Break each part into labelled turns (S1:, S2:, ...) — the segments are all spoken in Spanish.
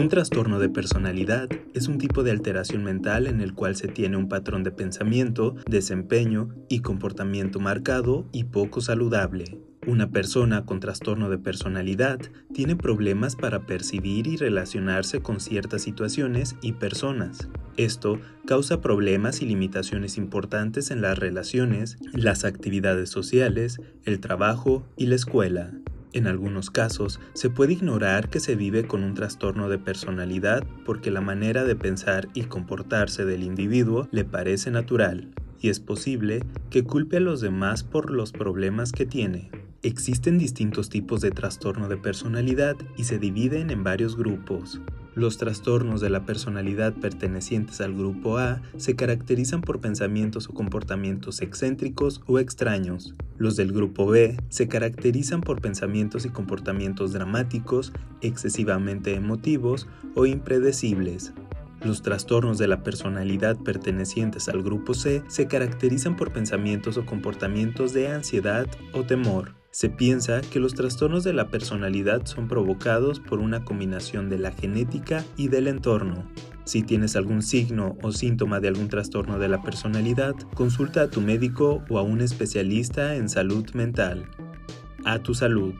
S1: Un trastorno de personalidad es un tipo de alteración mental en el cual se tiene un patrón de pensamiento, desempeño y comportamiento marcado y poco saludable. Una persona con trastorno de personalidad tiene problemas para percibir y relacionarse con ciertas situaciones y personas. Esto causa problemas y limitaciones importantes en las relaciones, las actividades sociales, el trabajo y la escuela. En algunos casos, se puede ignorar que se vive con un trastorno de personalidad porque la manera de pensar y comportarse del individuo le parece natural, y es posible que culpe a los demás por los problemas que tiene. Existen distintos tipos de trastorno de personalidad y se dividen en varios grupos. Los trastornos de la personalidad pertenecientes al grupo A se caracterizan por pensamientos o comportamientos excéntricos o extraños. Los del grupo B se caracterizan por pensamientos y comportamientos dramáticos, excesivamente emotivos o impredecibles. Los trastornos de la personalidad pertenecientes al grupo C se caracterizan por pensamientos o comportamientos de ansiedad o temor. Se piensa que los trastornos de la personalidad son provocados por una combinación de la genética y del entorno. Si tienes algún signo o síntoma de algún trastorno de la personalidad, consulta a tu médico o a un especialista en salud mental. A tu salud.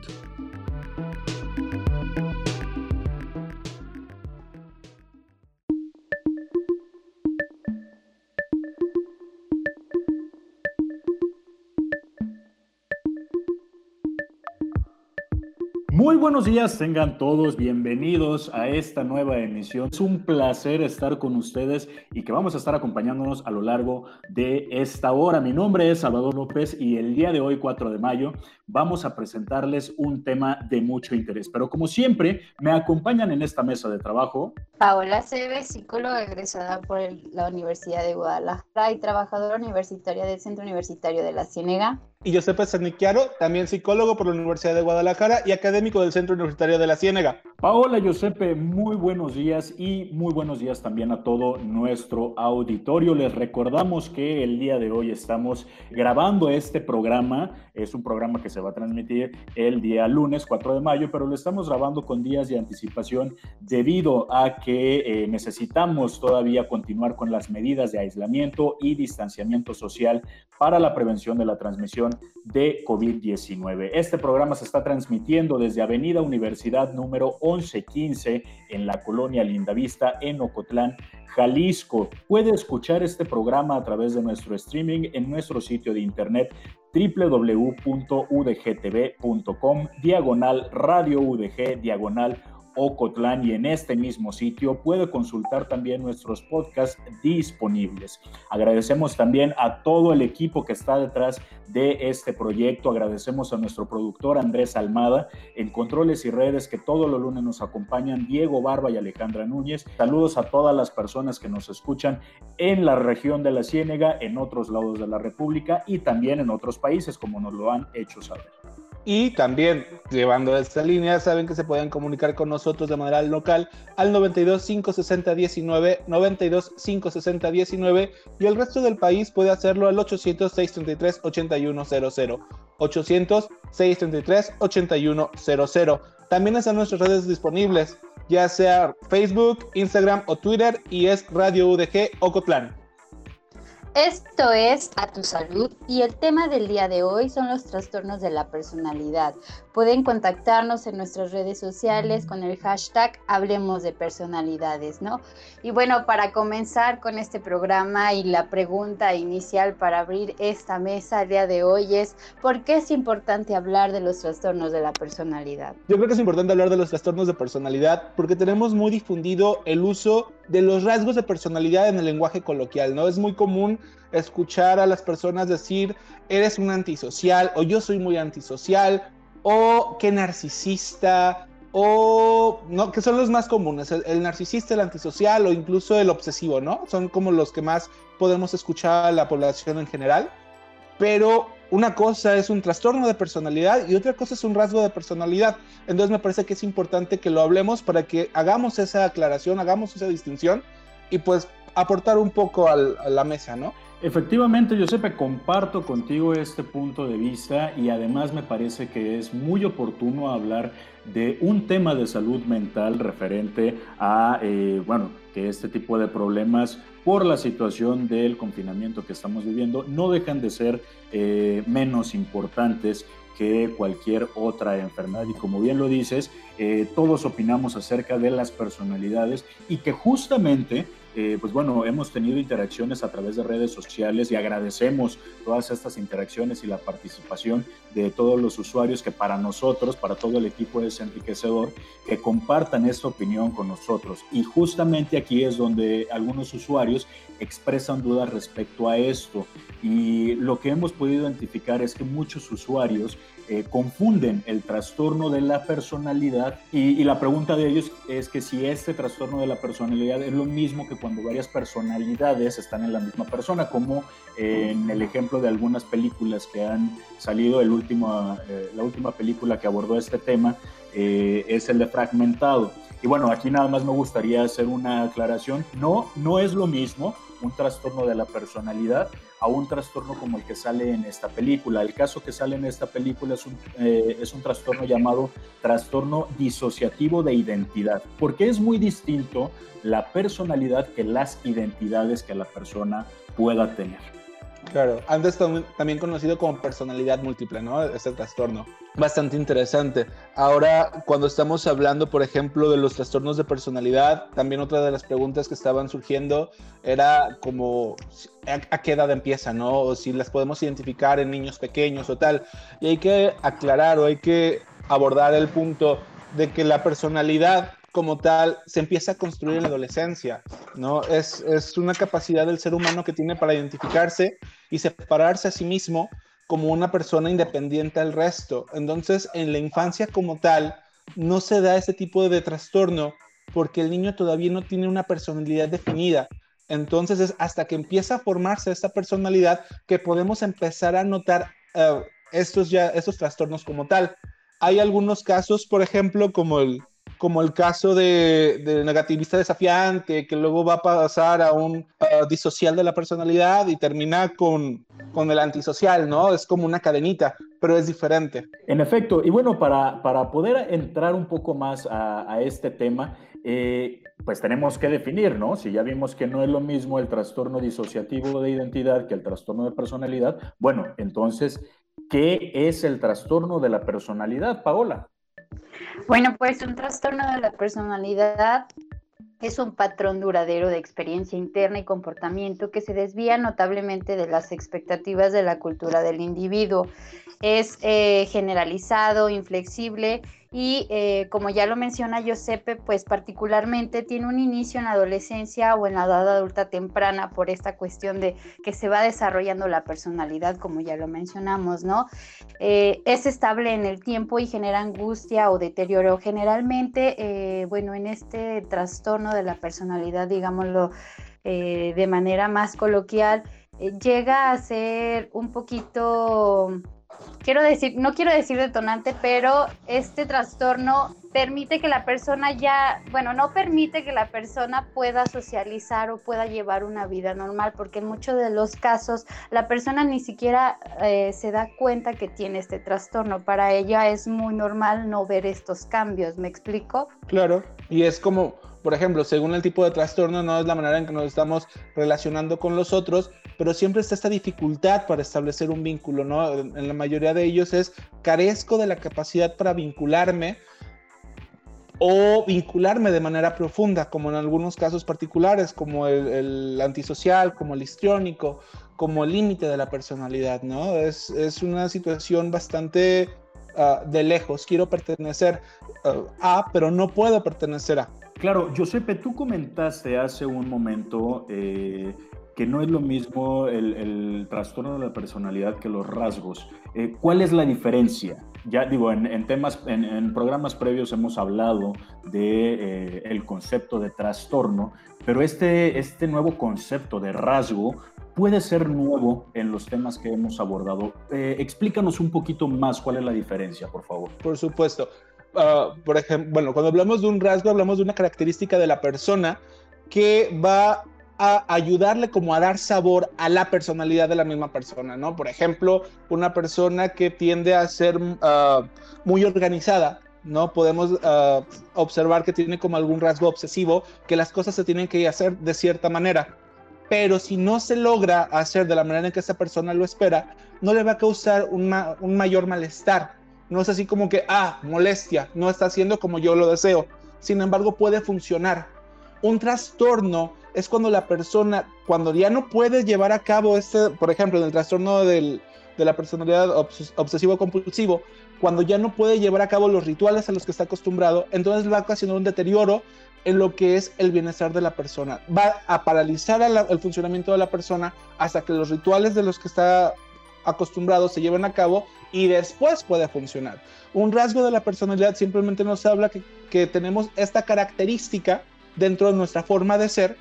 S2: Muy buenos días, tengan todos bienvenidos a esta nueva emisión. Es un placer estar con ustedes y que vamos a estar acompañándonos a lo largo de esta hora. Mi nombre es Salvador López y el día de hoy, 4 de mayo, vamos a presentarles un tema de mucho interés. Pero como siempre, me acompañan en esta mesa de trabajo.
S3: Paola Cebe, psicóloga egresada por la Universidad de Guadalajara y trabajadora universitaria del Centro Universitario de la Ciénega.
S4: Y Josefa Saniquiaro, también psicólogo por la Universidad de Guadalajara y académico del Centro Universitario de la Ciénega.
S2: Paola Giuseppe, muy buenos días y muy buenos días también a todo nuestro auditorio. Les recordamos que el día de hoy estamos grabando este programa. Es un programa que se va a transmitir el día lunes 4 de mayo, pero lo estamos grabando con días de anticipación debido a que eh, necesitamos todavía continuar con las medidas de aislamiento y distanciamiento social para la prevención de la transmisión de COVID-19. Este programa se está transmitiendo desde Avenida Universidad número 1115 en la colonia Lindavista en Ocotlán, Jalisco. Puede escuchar este programa a través de nuestro streaming en nuestro sitio de internet www.udgtv.com diagonal radio udg diagonal Ocotlán y en este mismo sitio puede consultar también nuestros podcasts disponibles. Agradecemos también a todo el equipo que está detrás de este proyecto. Agradecemos a nuestro productor Andrés Almada en controles y redes que todos los lunes nos acompañan, Diego Barba y Alejandra Núñez. Saludos a todas las personas que nos escuchan en la región de la Ciénega, en otros lados de la República y también en otros países como nos lo han hecho saber.
S4: Y también, llevando esta línea, saben que se pueden comunicar con nosotros de manera local al 92 560 19, 92 560 19 y el resto del país puede hacerlo al 800 633 8100. 800 633 8100. También están nuestras redes disponibles, ya sea Facebook, Instagram o Twitter, y es Radio UDG Ocotlán.
S3: Esto es A Tu Salud y el tema del día de hoy son los trastornos de la personalidad. Pueden contactarnos en nuestras redes sociales con el hashtag Hablemos ¿no? Y bueno, para comenzar con este programa y la pregunta inicial para abrir esta mesa el día de hoy es ¿por qué es importante hablar de los trastornos de la personalidad?
S4: Yo creo que es importante hablar de los trastornos de personalidad porque tenemos muy difundido el uso de los rasgos de personalidad en el lenguaje coloquial, ¿no? Es muy común escuchar a las personas decir, eres un antisocial o yo soy muy antisocial o qué narcisista o no, que son los más comunes, el, narcisista, el antisocial o incluso el obsesivo, ¿no? Son como los que más podemos escuchar a la población en general, pero una cosa es un trastorno de personalidad y otra cosa es un rasgo de personalidad. Entonces me parece que es importante que lo hablemos para que hagamos esa aclaración, hagamos esa distinción y pues aportar un poco a la mesa, ¿no?
S2: Efectivamente, Giuseppe, comparto contigo este punto de vista y además me parece que es muy oportuno hablar de un tema de salud mental referente a, eh, bueno, que este tipo de problemas por la situación del confinamiento que estamos viviendo no dejan de ser eh, menos importantes que cualquier otra enfermedad. Y como bien lo dices, eh, todos opinamos acerca de las personalidades y que justamente eh, pues bueno, hemos tenido interacciones a través de redes sociales y agradecemos todas estas interacciones y la participación de todos los usuarios que para nosotros, para todo el equipo es enriquecedor que compartan esta opinión con nosotros. Y justamente aquí es donde algunos usuarios expresan dudas respecto a esto. Y lo que hemos podido identificar es que muchos usuarios eh, confunden el trastorno de la personalidad y, la pregunta de ellos es que si este trastorno de la personalidad es lo mismo que cuando varias personalidades están en la misma persona, como en el ejemplo de algunas películas que han salido, el último, eh, la última película que abordó este tema eh, es el de Fragmentado. Y bueno, aquí nada más me gustaría hacer una aclaración. No, no es lo mismo un trastorno de la personalidad a un trastorno como el que sale en esta película. El caso que sale en esta película es un, eh, es un trastorno llamado trastorno disociativo de identidad, porque es muy distinto la personalidad que las identidades que la persona pueda tener.
S4: Claro, antes también conocido como personalidad múltiple, ¿no? Este trastorno. Bastante interesante. Ahora, cuando estamos hablando, por ejemplo, de los trastornos de personalidad, también otra de las preguntas que estaban surgiendo era como a, qué edad empieza, ¿no? O si las podemos identificar en niños pequeños o tal. Y hay que aclarar o hay que abordar el punto de que la personalidad como tal se empieza a construir en la adolescencia, ¿no? Es, es una capacidad del ser humano que tiene para identificarse y separarse a sí mismo como una persona independiente al resto. Entonces, en la infancia como tal, no se da ese tipo de trastorno porque el niño todavía no tiene una personalidad definida. Entonces es hasta que empieza a formarse esta personalidad que podemos empezar a notar eh, estos, ya, estos trastornos como tal. Hay algunos casos, por ejemplo, como el, como el caso de, negativista desafiante, que luego va a pasar a un disocial de la personalidad y termina con, con el antisocial, ¿no? Es como una cadenita, pero es diferente.
S2: En efecto, y bueno, para, para poder entrar un poco más a, este tema, eh, pues tenemos que definir, ¿no? Si ya vimos que no es lo mismo el trastorno disociativo de identidad que el trastorno de personalidad, bueno, entonces, ¿qué es el trastorno de la personalidad, Paola?
S3: Bueno, pues un trastorno de la personalidad es un patrón duradero de experiencia interna y comportamiento que se desvía notablemente de las expectativas de la cultura del individuo. Es eh, generalizado, inflexible y eh, como ya lo menciona Giuseppe, pues particularmente tiene un inicio en la adolescencia o en la edad adulta temprana por esta cuestión de que se va desarrollando la personalidad, como ya lo mencionamos, ¿no? Eh, es estable en el tiempo y genera angustia o deterioro. Generalmente, eh, bueno, en este trastorno de la personalidad, digámoslo de manera más coloquial, llega a ser un poquito quiero decir, no quiero decir detonante, pero este trastorno permite que la persona ya, bueno, no permite que la persona pueda socializar o pueda llevar una vida normal, porque en muchos de los casos la persona ni siquiera eh, se da cuenta que tiene este trastorno. Para ella es muy normal no ver estos cambios, ¿me explico?
S4: Claro, y es como por ejemplo, según el tipo de trastorno, no es la manera en que nos estamos relacionando con los otros, pero siempre está esta dificultad para establecer un vínculo, ¿no? En la mayoría de ellos es carezco de la capacidad para vincularme o vincularme de manera profunda, como en algunos casos particulares, como el, antisocial, como el histriónico, como el límite de la personalidad, ¿no? Es, es una situación bastante uh, de lejos. Quiero pertenecer uh, a, pero no puedo pertenecer a.
S2: Claro, Giuseppe, tú comentaste hace un momento eh, que no es lo mismo el, trastorno de la personalidad que los rasgos. Eh, ¿Cuál es la diferencia? Ya digo, en, temas, en, programas previos hemos hablado de eh, el concepto de trastorno, pero este, este nuevo concepto de rasgo puede ser nuevo en los temas que hemos abordado. Eh, explícanos un poquito más cuál es la diferencia, por favor.
S4: Por supuesto. Uh, por ejemplo, bueno, cuando hablamos de un rasgo, hablamos de una característica de la persona que va a ayudarle como a dar sabor a la personalidad de la misma persona, ¿no? Por ejemplo, una persona que tiende a ser uh, muy organizada, ¿no? Podemos uh, observar que tiene como algún rasgo obsesivo, que las cosas se tienen que hacer de cierta manera. Pero si no se logra hacer de la manera en que esa persona lo espera, no le va a causar un mayor malestar. No es así como que, ah, molestia, no está haciendo como yo lo deseo. Sin embargo, puede funcionar. Un trastorno es cuando la persona, cuando ya no puede llevar a cabo este, por ejemplo, en el trastorno del, de la personalidad obs obsesivo-compulsivo, cuando ya no puede llevar a cabo los rituales a los que está acostumbrado, entonces va a ocasionar un deterioro en lo que es el bienestar de la persona. Va a paralizar el funcionamiento de la persona hasta que los rituales de los que está acostumbrado se lleven a cabo y después puede funcionar. Un rasgo de la personalidad simplemente nos habla que, que tenemos esta característica dentro de nuestra forma de ser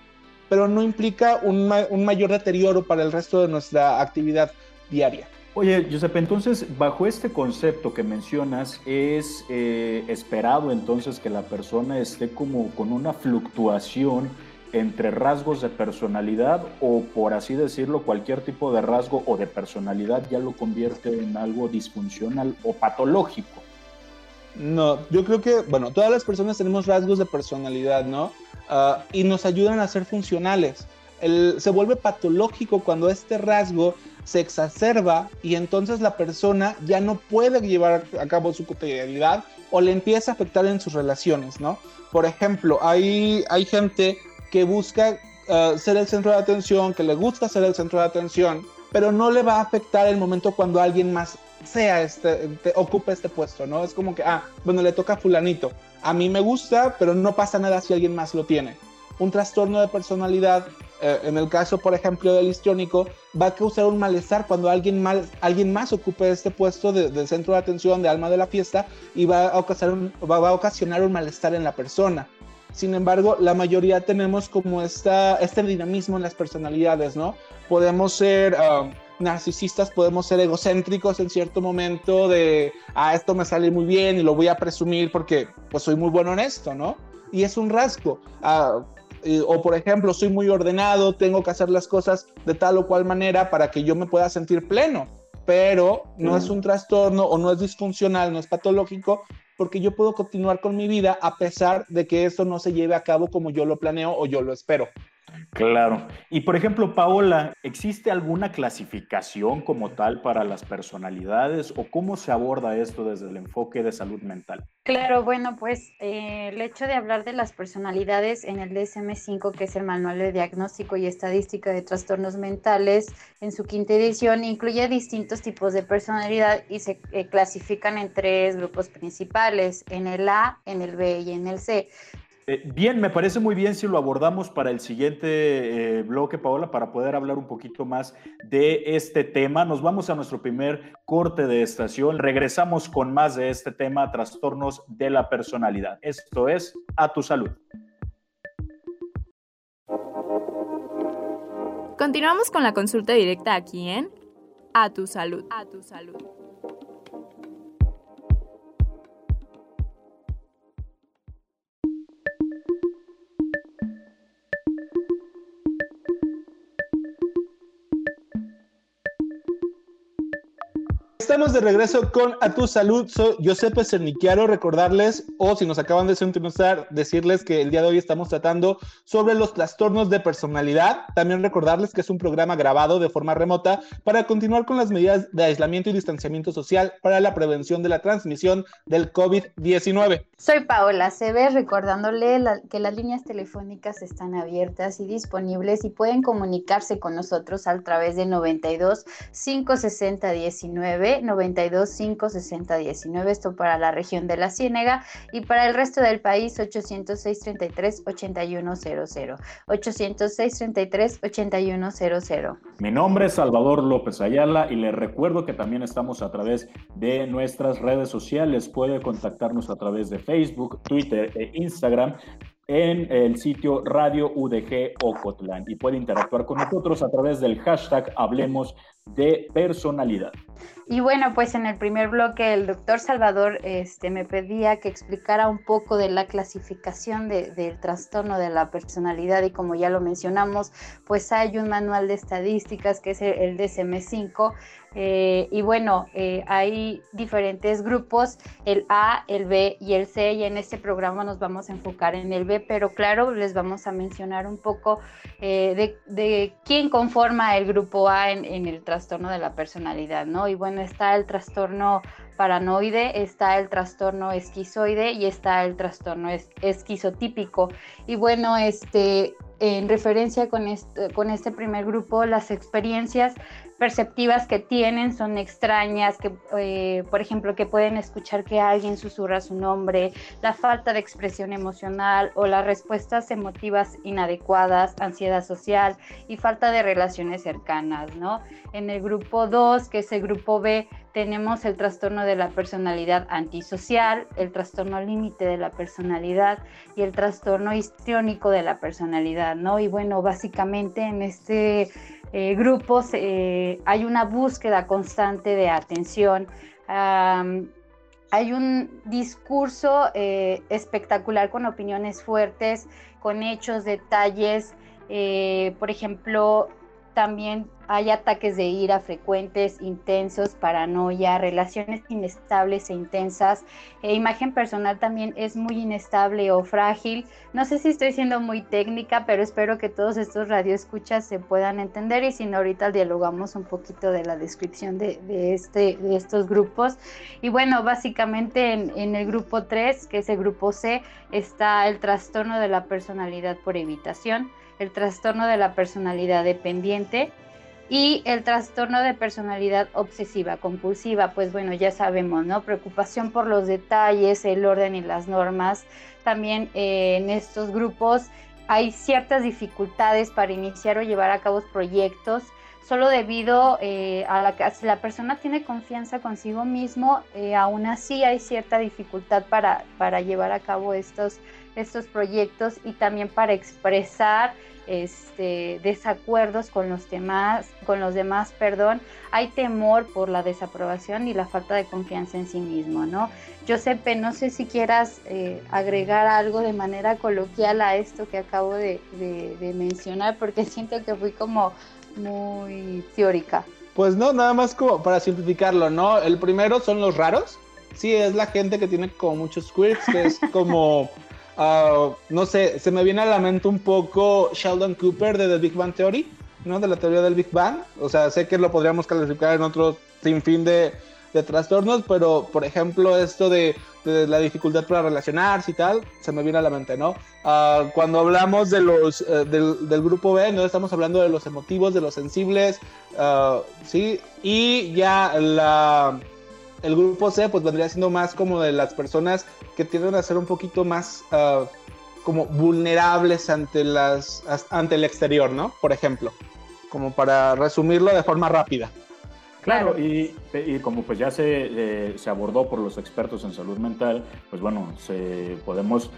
S4: pero no implica un, ma un mayor deterioro para el resto de nuestra actividad diaria.
S2: Oye, Giuseppe, entonces, bajo este concepto que mencionas, ¿es eh, esperado entonces que la persona esté como con una fluctuación entre rasgos de personalidad o, por así decirlo, cualquier tipo de rasgo o de personalidad ya lo convierte en algo disfuncional o patológico?
S4: No, yo creo que, bueno, todas las personas tenemos rasgos de personalidad, ¿no? Uh, y nos ayudan a ser funcionales. El, se vuelve patológico cuando este rasgo se exacerba y entonces la persona ya no puede llevar a cabo su cotidianidad o le empieza a afectar en sus relaciones, ¿no? Por ejemplo, hay, hay gente que busca uh, ser el centro de atención, que le gusta ser el centro de atención, pero no le va a afectar el momento cuando alguien más sea este, te, ocupe este puesto, ¿no? Es como que, ah, bueno, le toca a fulanito. A mí me gusta, pero no pasa nada si alguien más lo tiene. Un trastorno de personalidad, eh, en el caso, por ejemplo, del histriónico, va a causar un malestar cuando alguien, mal, alguien más ocupe este puesto de, centro de atención, de alma de la fiesta, y va a, ocasionar un, va, a ocasionar un malestar en la persona. Sin embargo, la mayoría tenemos como esta, este dinamismo en las personalidades, ¿no? Podemos ser... Uh, narcisistas podemos ser egocéntricos en cierto momento de, ah, esto me sale muy bien y lo voy a presumir porque pues soy muy bueno en esto, ¿no? Y es un rasgo. Ah, o por ejemplo, soy muy ordenado, tengo que hacer las cosas de tal o cual manera para que yo me pueda sentir pleno, pero no mm. es un trastorno o no es disfuncional, no es patológico, porque yo puedo continuar con mi vida a pesar de que esto no se lleve a cabo como yo lo planeo o yo lo espero.
S2: Claro. Y por ejemplo, Paola, ¿existe alguna clasificación como tal para las personalidades o cómo se aborda esto desde el enfoque de salud mental?
S3: Claro, bueno, pues eh, el hecho de hablar de las personalidades en el DSM-5, que es el Manual de Diagnóstico y Estadística de Trastornos Mentales, en su quinta edición, incluye distintos tipos de personalidad y se eh, clasifican en tres grupos principales, en el A, en el B y en el C.
S2: Eh, bien, me parece muy bien si lo abordamos para el siguiente eh, bloque, Paola, para poder hablar un poquito más de este tema. Nos vamos a nuestro primer corte de estación. Regresamos con más de este tema, trastornos de la personalidad. Esto es A tu salud.
S5: Continuamos con la consulta directa aquí en A tu salud. A tu salud.
S4: Estamos de regreso con A Tu Salud. Soy Giuseppe Cernichiaro. Recordarles, o si nos acaban de sintonizar, decirles que el día de hoy estamos tratando sobre los trastornos de personalidad. También recordarles que es un programa grabado de forma remota para continuar con las medidas de aislamiento y distanciamiento social para la prevención de la transmisión del COVID-19.
S3: Soy Paola Cebe, recordándole que las líneas telefónicas están abiertas y disponibles y pueden comunicarse con nosotros a través de 92 560 19 92 560 19, esto para la región de la Ciénega y para el resto del país 806 33 8100. 806 33 8100.
S2: Mi nombre es Salvador López Ayala y les recuerdo que también estamos a través de nuestras redes sociales. Puede contactarnos a través de Facebook, Twitter e Instagram en el sitio Radio UDG Ocotlán y puede interactuar con nosotros a través del hashtag Hablemos de Personalidad.
S3: Y bueno, pues en el primer bloque el doctor Salvador este, me pedía que explicara un poco de la clasificación del trastorno de la personalidad y como ya lo mencionamos, pues hay un manual de estadísticas que es el DSM5 eh, y bueno, eh, hay diferentes grupos, el A, el B y el C, y en este programa nos vamos a enfocar en el B, pero claro, les vamos a mencionar un poco eh, de, quién conforma el grupo A en, en, el trastorno de la personalidad, ¿no? Y bueno, está el trastorno paranoide, está el trastorno esquizoide y está el trastorno esquizotípico. Y bueno, este, en referencia con este, primer grupo, las experiencias perceptivas que tienen son extrañas, que eh, por ejemplo que pueden escuchar que alguien susurra su nombre, la falta de expresión emocional o las respuestas emotivas inadecuadas, ansiedad social y falta de relaciones cercanas, ¿no? En el grupo 2, que es el grupo B, tenemos el trastorno de la personalidad antisocial, el trastorno límite de la personalidad y el trastorno histriónico de la personalidad, ¿no? Y bueno, básicamente en este eh, grupos eh, hay una búsqueda constante de atención. hay un discurso eh, espectacular con opiniones fuertes, con hechos, detalles. por ejemplo, también hay ataques de ira frecuentes, intensos, paranoia, relaciones inestables e intensas. E imagen personal también es muy inestable o frágil. No sé si estoy siendo muy técnica, pero espero que todos estos radioescuchas se puedan entender y si no, ahorita dialogamos un poquito de la descripción de, este, de estos grupos. Y bueno, básicamente en, en el grupo 3, que es el grupo C, está el trastorno de la personalidad por evitación el trastorno de la personalidad dependiente y el trastorno de personalidad obsesiva compulsiva, pues bueno, ya sabemos, ¿no? Preocupación por los detalles, el orden y las normas. También eh, en estos grupos hay ciertas dificultades para iniciar o llevar a cabo proyectos, solo debido eh, a la que si la persona tiene confianza consigo mismo, eh, aún así hay cierta dificultad para, para llevar a cabo estos, estos proyectos y también para expresar este, desacuerdos con los demás, con los demás, perdón, hay temor por la desaprobación y la falta de confianza en sí mismo, ¿no? Giuseppe, no sé si quieras eh, agregar algo de manera coloquial a esto que acabo de, mencionar, porque siento que fui como muy teórica.
S4: Pues no, nada más como para simplificarlo, ¿no? El primero son los raros. Sí, es la gente que tiene como muchos quirks, que es como Ah, no sé, se me viene a la mente un poco Sheldon Cooper de The Big Bang Theory, ¿no? De la teoría del Big Bang. O sea, sé que lo podríamos calificar en otro sinfín de, de trastornos, pero por ejemplo, esto de, la dificultad para relacionarse y tal, se me viene a la mente, ¿no? Ah, cuando hablamos de los, eh, del, grupo B, ¿no? Estamos hablando de los emotivos, de los sensibles, uh, ¿sí? Y ya la el grupo C pues vendría siendo más como de las personas que tienden a ser un poquito más ah, como vulnerables ante las ante el exterior, ¿no? Por ejemplo, como para resumirlo de forma rápida.
S2: Claro, y, como pues ya se, eh, se, abordó por los expertos en salud mental, pues bueno, se, podemos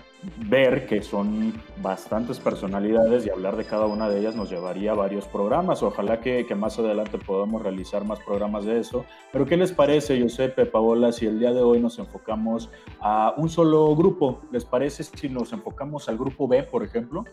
S2: ver que son bastantes personalidades y hablar de cada una de ellas nos llevaría a varios programas. Ojalá que, que más adelante podamos realizar más programas de eso. Pero ¿qué les parece, Giuseppe, Paola, si el día de hoy nos enfocamos a un solo grupo? ¿Les parece si nos enfocamos al grupo B, por ejemplo?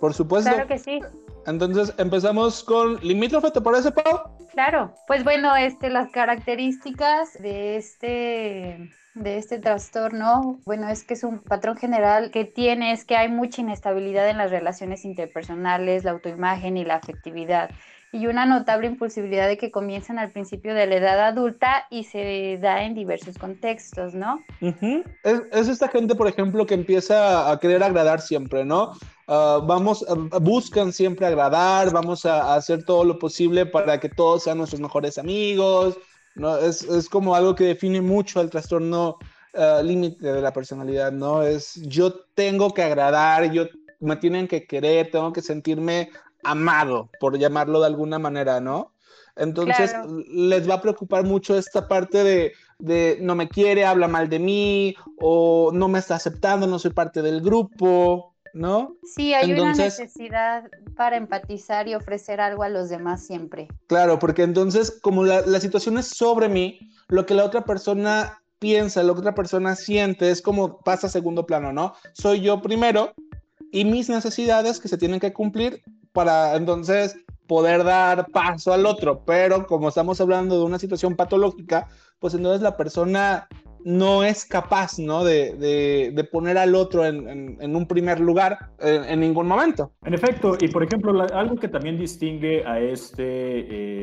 S4: Por supuesto.
S3: Claro que sí.
S4: Entonces empezamos con limítrofe, ¿te parece, Pau?
S3: claro. Pues bueno, este, las características de este de este trastorno, bueno, es que es un patrón general que tiene, es que hay mucha inestabilidad en las relaciones interpersonales, la autoimagen y la afectividad, y una notable impulsibilidad de que comienzan al principio de la edad adulta y se da en diversos contextos, ¿no?
S4: es, esta gente, por ejemplo, que empieza a querer agradar siempre, ¿no? Ah, vamos, uh, buscan siempre agradar, vamos a, hacer todo lo posible para que todos sean nuestros mejores amigos, ¿no? Es, es como algo que define mucho el trastorno uh, límite de la personalidad, ¿no? Es yo tengo que agradar, yo me tienen que querer, tengo que sentirme amado, por llamarlo de alguna manera, ¿no? Entonces les va a preocupar mucho esta parte de, de, no me quiere, habla mal de mí, o no me está aceptando, no soy parte del grupo, ¿no?
S3: Sí, hay una necesidad para empatizar y ofrecer algo a los demás siempre.
S4: Claro, porque entonces como la, la situación es sobre mí, lo que la otra persona piensa, lo que otra persona siente, es como pasa a segundo plano, ¿no? Soy yo primero y mis necesidades que se tienen que cumplir para entonces poder dar paso al otro, pero como estamos hablando de una situación patológica, pues entonces la persona no es capaz, ¿no? De, de, poner al otro en, en, un primer lugar en, ningún momento.
S2: En efecto, y por ejemplo, algo que también distingue a este...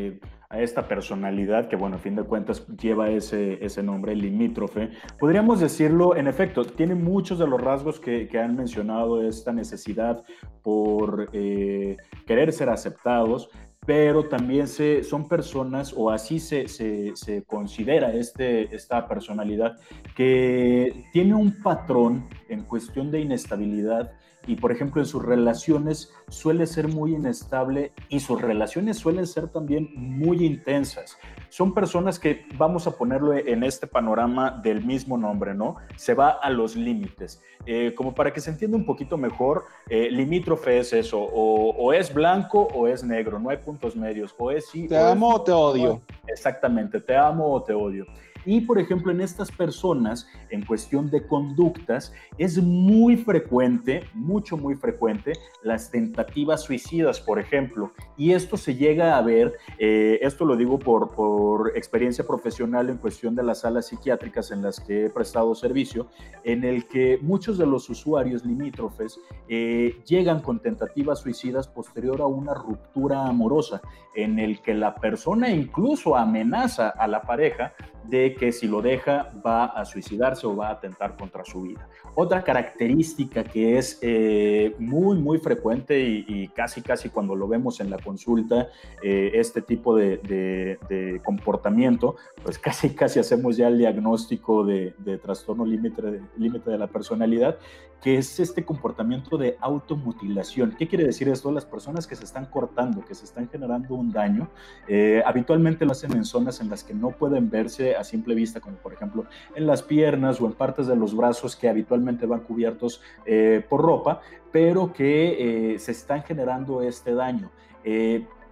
S2: Eh, a esta personalidad que, bueno, a fin de cuentas lleva ese, ese nombre, limítrofe, podríamos decirlo, en efecto, tiene muchos de los rasgos que, que han mencionado, esta necesidad por eh, querer ser aceptados, pero también se, son personas, o así se, se, se, considera este, esta personalidad, que tiene un patrón en cuestión de inestabilidad y por ejemplo en sus relaciones suele ser muy inestable y sus relaciones suelen ser también muy intensas. Son personas que vamos a ponerlo en este panorama del mismo nombre, ¿no? Se va a los límites. Eh, como para que se entienda un poquito mejor, eh, limítrofe es eso, o, es blanco o es negro, no hay puntos medios, o es sí.
S4: Te amo o te odio.
S2: Exactamente, te amo o te odio. Y, por ejemplo, en estas personas, en cuestión de conductas, es muy frecuente, mucho, muy frecuente, las tentativas suicidas, por ejemplo. Y esto se llega a ver, eh, esto lo digo por, por experiencia profesional en cuestión de las salas psiquiátricas en las que he prestado servicio, en el que muchos de los usuarios limítrofes eh, llegan con tentativas suicidas posterior a una ruptura amorosa, en el que la persona incluso amenaza a la pareja de que si lo deja va a suicidarse o va a atentar contra su vida. Otra característica que es eh, muy, muy frecuente y, casi, casi cuando lo vemos en la consulta, eh, este tipo de, comportamiento, pues casi, casi hacemos ya el diagnóstico de, trastorno límite límite de la personalidad, que es este comportamiento de automutilación. ¿Qué quiere decir esto? Las personas que se están cortando, que se están generando un daño, eh, habitualmente lo hacen en zonas en las que no pueden verse a simple vista, como por ejemplo en las piernas o en partes de los brazos que habitualmente van cubiertos eh, por ropa, pero que eh, se están generando este daño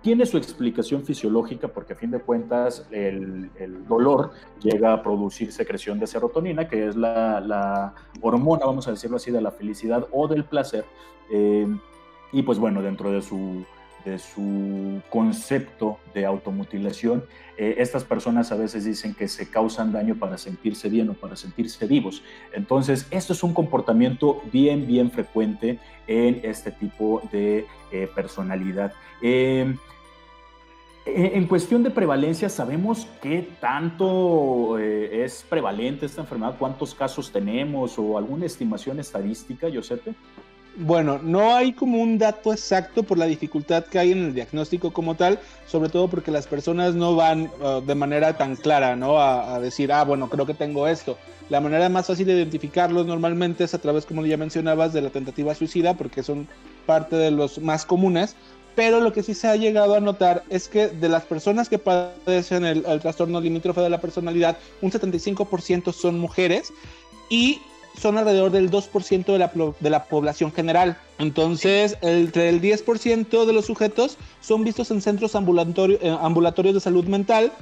S2: tiene su explicación fisiológica porque a fin de cuentas el, dolor llega a producir secreción de serotonina, que es la, hormona, vamos a decirlo así, de la felicidad o del placer. Eh, y pues bueno, dentro de su, de su concepto de automutilación, eh, estas personas a veces dicen que se causan daño para sentirse bien o para sentirse vivos. Entonces, esto es un comportamiento bien, bien frecuente en este tipo de eh, personalidad. En cuestión de prevalencia, ¿sabemos qué tanto eh, es prevalente esta enfermedad? ¿Cuántos casos tenemos o alguna estimación estadística, Giuseppe?
S4: Bueno, no hay como un dato exacto por la dificultad que hay en el diagnóstico como tal, sobre todo porque las personas no van uh, de manera tan clara, ¿no? A, a, decir, ah, bueno, creo que tengo esto. La manera más fácil de identificarlos normalmente es a través, como ya mencionabas, de la tentativa suicida, porque son parte de los más comunes, pero lo que sí se ha llegado a notar es que de las personas que padecen el, trastorno limítrofe de la personalidad, un 75% son mujeres y son alrededor del 2% de la, de la población general. Entonces, entre el 10% de los sujetos son vistos en centros eh, ambulatorios de salud mental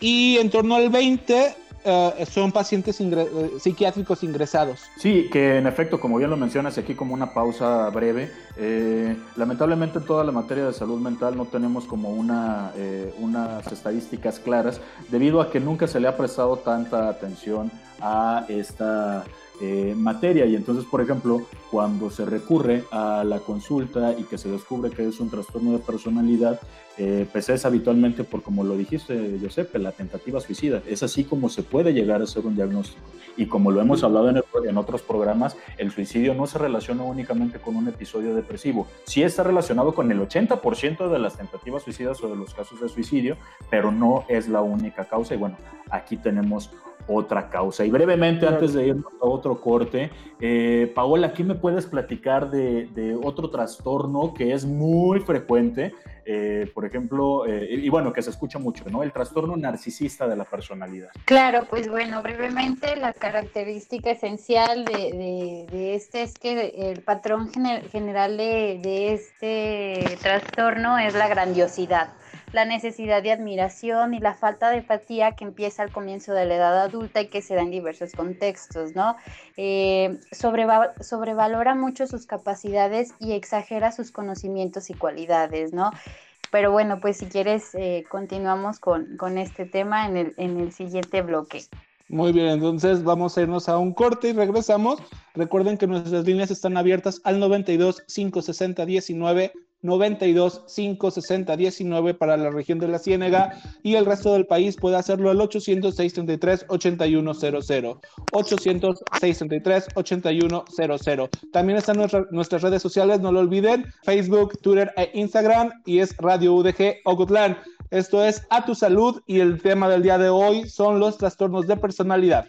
S4: y en torno al 20% eh, son pacientes eh, psiquiátricos ingresados.
S2: Sí, que en efecto, como bien lo mencionas aquí como una pausa breve, eh, lamentablemente en toda la materia de salud mental no tenemos como una, unas estadísticas claras debido a que nunca se le ha prestado tanta atención a esta eh, materia. Y entonces, por ejemplo, cuando se recurre a la consulta y que se descubre que es un trastorno de personalidad, eh, pues es habitualmente por, como lo dijiste, Giuseppe, la tentativa suicida. Es así como se puede llegar a hacer un diagnóstico. Y como lo hemos hablado en, en otros programas, el suicidio no se relaciona únicamente con un episodio depresivo. Sí está relacionado con el 80% de las tentativas suicidas o de los casos de suicidio, pero no es la única causa. Y bueno, aquí tenemos otra causa. Y brevemente, antes de irnos a otro corte, eh, Paola, ¿aquí me puedes platicar de, otro trastorno que es muy frecuente? Eh, por ejemplo, eh, y bueno, que se escucha mucho, ¿no? El trastorno narcisista de la personalidad.
S3: Claro, pues bueno, brevemente la característica esencial de, este es que el patrón general de este trastorno es la grandiosidad la necesidad de admiración y la falta de empatía que empieza al comienzo de la edad adulta y que se da en diversos contextos, ¿no? Eh, sobrevalora mucho sus capacidades y exagera sus conocimientos y cualidades, ¿no? Pero bueno, pues si quieres, eh, continuamos con, con, este tema en el, en el siguiente bloque.
S4: Muy bien, entonces vamos a irnos a un corte y regresamos. Recuerden que nuestras líneas están abiertas al 92 560 19 92 560 19 para la región de la Ciénega y el resto del país puede hacerlo al 800 633 8100 800 633 8100 también están nuestras redes sociales no lo olviden Facebook Twitter e Instagram y es Radio UDG Ocotlán. Esto es a tu salud y el tema del día de hoy son los trastornos de personalidad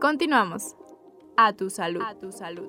S5: Continuamos. A tu salud. A tu salud.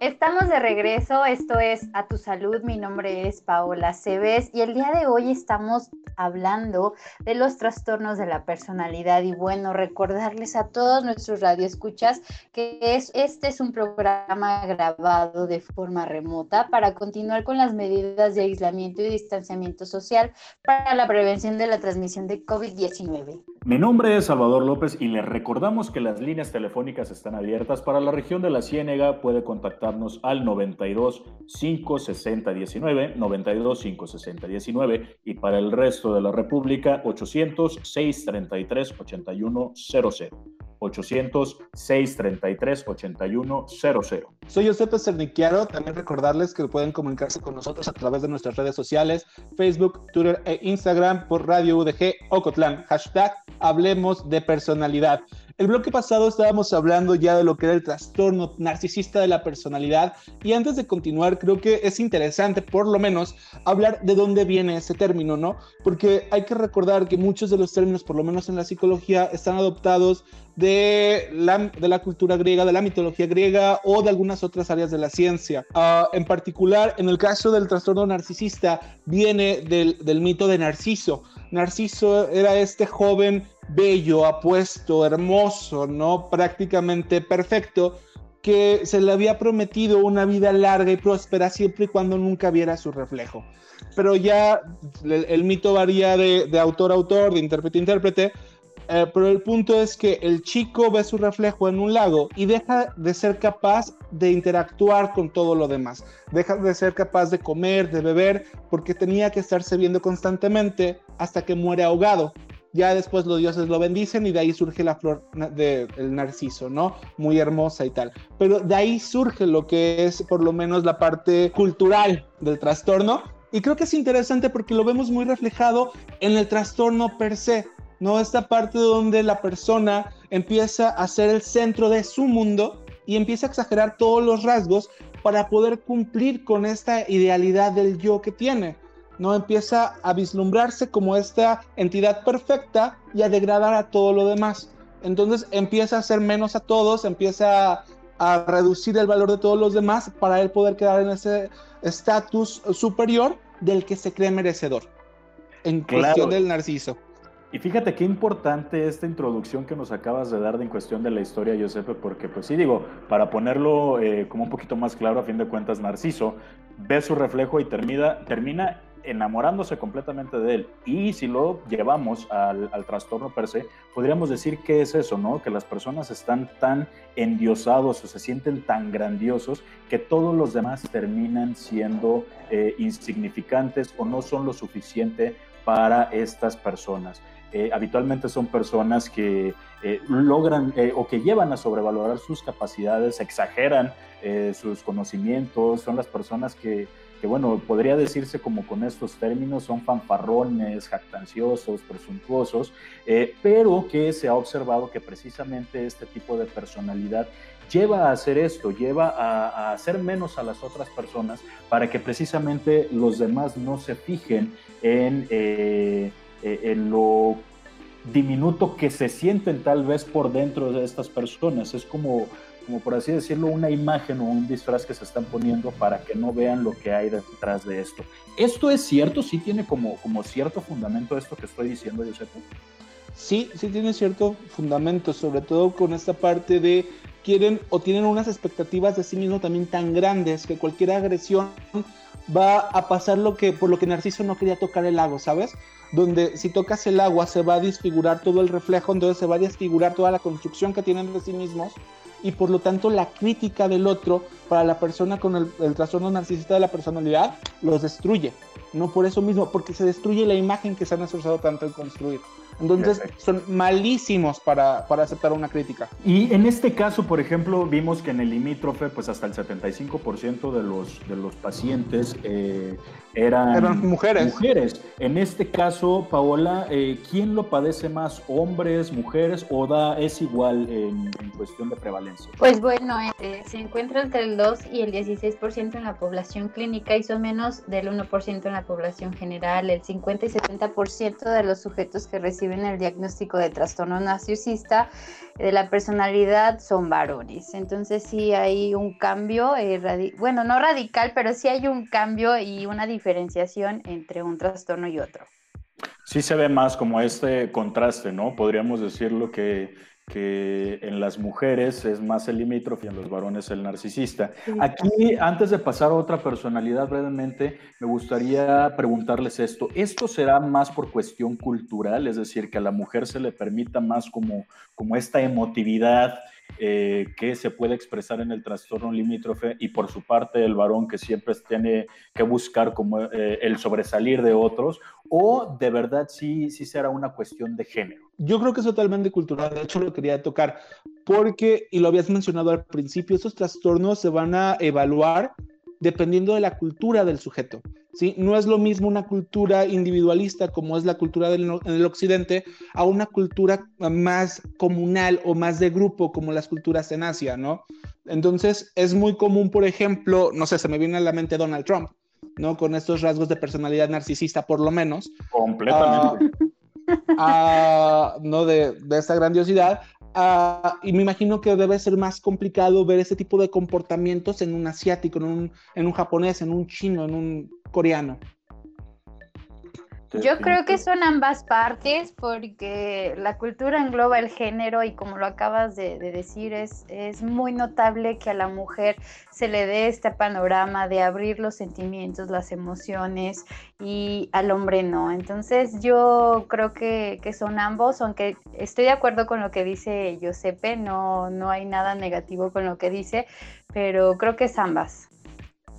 S3: Estamos de regreso, esto es A Tu Salud, mi nombre es Paola Cebes y el día de hoy estamos hablando de los trastornos de la personalidad y bueno, recordarles a todos nuestros radioescuchas que es, este es un programa grabado de forma remota para continuar con las medidas de aislamiento y distanciamiento social para la prevención de la transmisión de COVID-19.
S2: Mi nombre es Salvador López y les recordamos que las líneas telefónicas están abiertas para la región de la Ciénega. Puede contactarnos al 92 560 19, 92 560 19 y para el resto de la República 800 633 8100. 800-633-8100.
S4: Soy José Cerniquiaro. También recordarles que pueden comunicarse con nosotros a través de nuestras redes sociales, Facebook, Twitter e Instagram por Radio UDG Ocotlán. Hashtag Hablemos de Personalidad. El bloque pasado estábamos hablando ya de lo que era el trastorno narcisista de la personalidad y antes de continuar creo que es interesante por lo menos hablar de dónde viene ese término, ¿no? Porque hay que recordar que muchos de los términos, por lo menos en la psicología, están adoptados de la, de la cultura griega, de la mitología griega o de algunas otras áreas de la ciencia. Ah, en particular, en el caso del trastorno narcisista, viene del, del mito de Narciso. Narciso era este joven bello, apuesto, hermoso, ¿no? Prácticamente perfecto, que se le había prometido una vida larga y próspera siempre y cuando nunca viera su reflejo. Pero ya el, mito varía de, autor a autor, de intérprete a intérprete, eh, pero el punto es que el chico ve su reflejo en un lago y deja de ser capaz de interactuar con todo lo demás. Deja de ser capaz de comer, de beber, porque tenía que estarse viendo constantemente hasta que muere ahogado ya después los dioses lo bendicen y de ahí surge la flor del narciso, ¿no? Muy hermosa y tal. Pero de ahí surge lo que es por lo menos la parte cultural del trastorno. Y creo que es interesante porque lo vemos muy reflejado en el trastorno per se, ¿no? Esta parte donde la persona empieza a ser el centro de su mundo y empieza a exagerar todos los rasgos para poder cumplir con esta idealidad del yo que tiene no empieza a vislumbrarse como esta entidad perfecta y a degradar a todo lo demás. Entonces empieza a hacer menos a todos, empieza a reducir el valor de todos los demás para él poder quedar en ese estatus superior del que se cree merecedor. En cuestión del narciso.
S2: Y fíjate qué importante esta introducción que nos acabas de dar de en cuestión de la historia, Giuseppe, porque pues sí digo, para ponerlo eh, como un poquito más claro, a fin de cuentas, Narciso ve su reflejo y termina, termina enamorándose completamente de él. Y si lo llevamos al, al, trastorno per se, podríamos decir que es eso, ¿no? Que las personas están tan endiosados o se sienten tan grandiosos que todos los demás terminan siendo eh, insignificantes o no son lo suficiente para estas personas. Eh, habitualmente son personas que eh, logran o que llevan a sobrevalorar sus capacidades, exageran sus conocimientos, son las personas que, que, bueno, podría decirse como con estos términos, son fanfarrones, jactanciosos, presuntuosos, pero que se ha observado que precisamente este tipo de personalidad lleva a hacer esto, lleva a, hacer menos a las otras personas para que precisamente los demás no se fijen en eh, en lo diminuto que se sienten tal vez por dentro de estas personas. Es como, como por así decirlo, una imagen o un disfraz que se están poniendo para que no vean lo que hay detrás de esto. ¿Esto es cierto? ¿Sí tiene como, como cierto fundamento esto que estoy diciendo, Josep?
S4: Sí, sí tiene cierto fundamento, sobre todo con esta parte de quieren o tienen unas expectativas de sí mismo también tan grandes que cualquier agresión va a pasar lo que por lo que Narciso no quería tocar el lago, ¿sabes? donde si tocas el agua se va a disfigurar todo el reflejo, entonces se va a desfigurar toda la construcción que tienen de sí mismos y por lo tanto la crítica del otro para la persona con el, trastorno narcisista de la personalidad los destruye. No por eso mismo, porque se destruye la imagen que se han esforzado tanto en construir. Entonces son malísimos para, para, aceptar una crítica.
S2: Y en este caso, por ejemplo, vimos que en el limítrofe, pues hasta el 75% de los, de los pacientes eh, eran,
S4: mujeres.
S2: mujeres. En este caso, Paola, eh, ¿quién lo padece más? ¿Hombres, mujeres o da, es igual en, cuestión de prevalencia?
S3: Pues bueno, eh, se encuentra entre el 2 y el 16% en la población clínica y son menos del 1% en la población general. El 50 y 70% de los sujetos que reciben el diagnóstico de trastorno narcisista de la personalidad son varones. Entonces sí hay un cambio, eh, bueno, no radical, pero sí hay un cambio y una diferenciación entre un trastorno y otro.
S2: Sí se ve más como este contraste, ¿no? Podríamos decirlo que que en las mujeres es más el limítrofe y en los varones el narcisista. Aquí, antes de pasar a otra personalidad brevemente, me gustaría preguntarles esto. ¿Esto será más por cuestión cultural? Es decir, que a la mujer se le permita más como, como esta emotividad eh, que se puede expresar en el trastorno limítrofe y por su parte el varón que siempre tiene que buscar como eh, el sobresalir de otros o de verdad sí, sí será una cuestión de género?
S4: Yo creo que es totalmente cultural, de hecho lo quería tocar porque, y lo habías mencionado al principio, estos trastornos se van a evaluar dependiendo de la cultura del sujeto. ¿sí? No es lo mismo una cultura individualista como es la cultura del, en el occidente a una cultura más comunal o más de grupo como las culturas en Asia, ¿no? Entonces es muy común, por ejemplo, no sé, se me viene a la mente Donald Trump, ¿no? Con estos rasgos de personalidad narcisista por lo menos.
S2: Completamente.
S4: Ah, no de, de esta grandiosidad, Ah, y me imagino que debe ser más complicado ver ese tipo de comportamientos en un asiático, en un, en un japonés, en un chino, en un coreano.
S3: Yo creo que son ambas partes porque la cultura engloba el género y como lo acabas de, decir, es, es, muy notable que a la mujer se le dé este panorama de abrir los sentimientos, las emociones y al hombre no. Entonces yo creo que, que son ambos, aunque estoy de acuerdo con lo que dice Giuseppe, no, no hay nada negativo con lo que dice, pero creo que es ambas.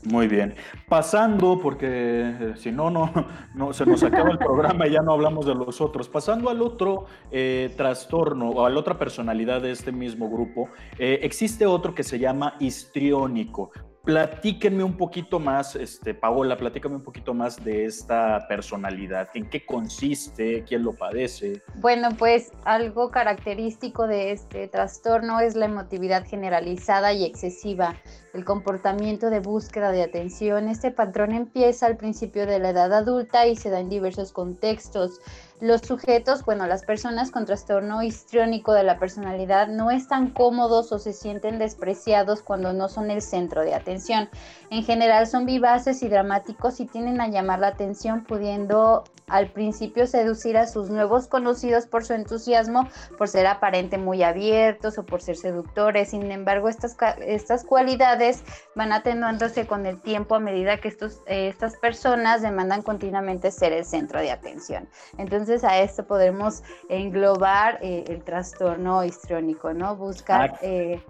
S2: Muy bien. Pasando, porque eh, si no, no, se nos acaba el programa y ya no hablamos de los otros. Pasando al otro eh, trastorno o a la otra personalidad de este mismo grupo, eh, existe otro que se llama histriónico. Platíquenme un poquito más, este, Paola, platícame un poquito más de esta personalidad. ¿En qué consiste? ¿Quién lo padece?
S3: Bueno, pues algo característico de este trastorno es la emotividad generalizada y excesiva, el comportamiento de búsqueda de atención. Este patrón empieza al principio de la edad adulta y se da en diversos contextos los sujetos, bueno, las personas con trastorno histriónico de la personalidad no están cómodos o se sienten despreciados cuando no son el centro de atención. En general son vivaces y dramáticos y tienen a llamar la atención pudiendo al principio seducir a sus nuevos conocidos por su entusiasmo, por ser aparente muy abiertos o por ser seductores. Sin embargo, estas, estas cualidades van atenuándose con el tiempo a medida que estos, eh, estas personas demandan continuamente ser el centro de atención. Entonces a esto podemos englobar eh, el trastorno histriónico, ¿no? Buscar... Eh,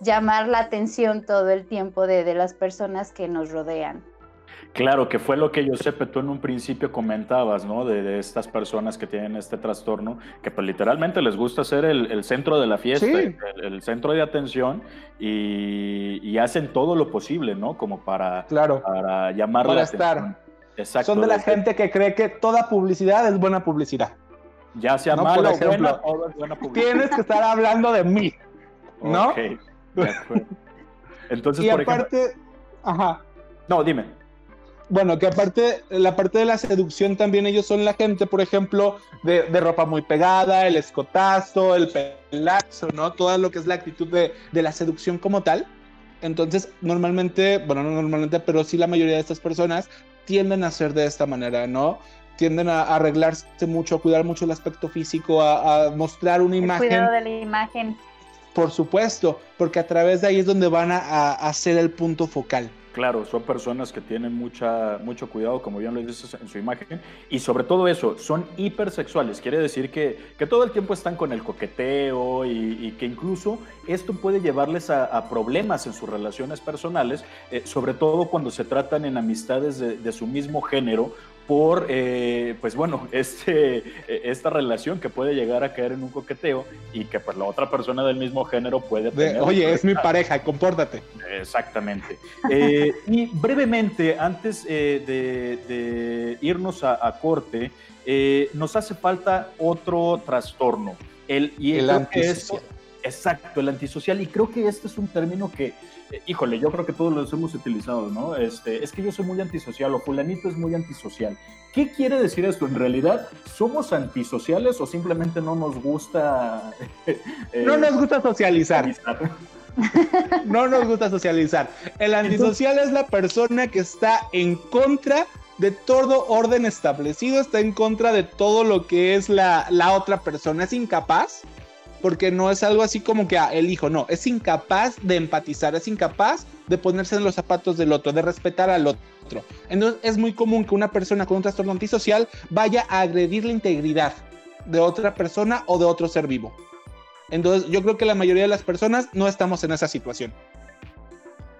S3: llamar la atención todo el tiempo de, de las personas que nos rodean.
S2: Claro, que fue lo que Josepe tú en un principio comentabas, ¿no? De, estas personas que tienen este trastorno, que pues literalmente les gusta ser el, centro de la fiesta, el, centro de atención y, hacen todo lo posible, ¿no? Como para,
S4: claro,
S2: para llamar la atención.
S4: Exacto. Son de la gente que cree que toda publicidad es buena publicidad.
S2: Ya sea mala o buena, es buena publicidad.
S4: Tienes que estar hablando de mí, ¿no? Ok, de
S2: acuerdo. Entonces,
S4: y aparte, ajá.
S2: No, dime.
S4: Bueno, que aparte, la parte de la seducción también ellos son la gente, por ejemplo, de, ropa muy pegada, el escotazo, el pelazo, ¿no? Todo lo que es la actitud de, la seducción como tal. Entonces, normalmente, bueno, no normalmente, pero sí la mayoría de estas personas tienden a ser de esta manera, ¿no? Tienden a, arreglarse mucho, a cuidar mucho el aspecto físico, a, mostrar una imagen.
S3: Cuidado de la imagen.
S4: Por supuesto, porque a través de ahí es donde van a hacer el punto focal.
S2: Claro, son personas que tienen mucha, mucho cuidado, como bien lo dices en su imagen, y sobre todo eso, son hipersexuales. Quiere decir que, todo el tiempo están con el coqueteo y, que incluso esto puede llevarles a, problemas en sus relaciones personales, eh, sobre todo cuando se tratan en amistades de su mismo género por, eh, pues bueno, este, esta relación que puede llegar a caer en un coqueteo y que pues la otra persona del mismo género puede tener.
S4: Oye, es mi pareja, compórtate.
S2: Exactamente. Eh, y brevemente, antes eh, de, irnos a, corte, nos hace falta otro trastorno. El, y
S4: el antisocial.
S2: Exacto, el antisocial. Y creo que este es un término que eh, híjole, yo creo que todos los hemos utilizado, ¿no? Este, es que yo soy muy antisocial o fulanito es muy antisocial. ¿Qué quiere decir esto? ¿En realidad somos antisociales o simplemente no nos gusta...
S4: Eh, no nos gusta socializar. no nos gusta socializar. El antisocial es la persona que está en contra de todo orden establecido, está en contra de todo lo que es la, la otra persona, es incapaz porque no es algo así como que ah, el hijo, no, es incapaz de empatizar, es incapaz de ponerse en los zapatos del otro, de respetar al otro. Entonces es muy común que una persona con un trastorno antisocial vaya a agredir la integridad de otra persona o de otro ser vivo. Entonces yo creo que la mayoría de las personas no estamos en esa situación.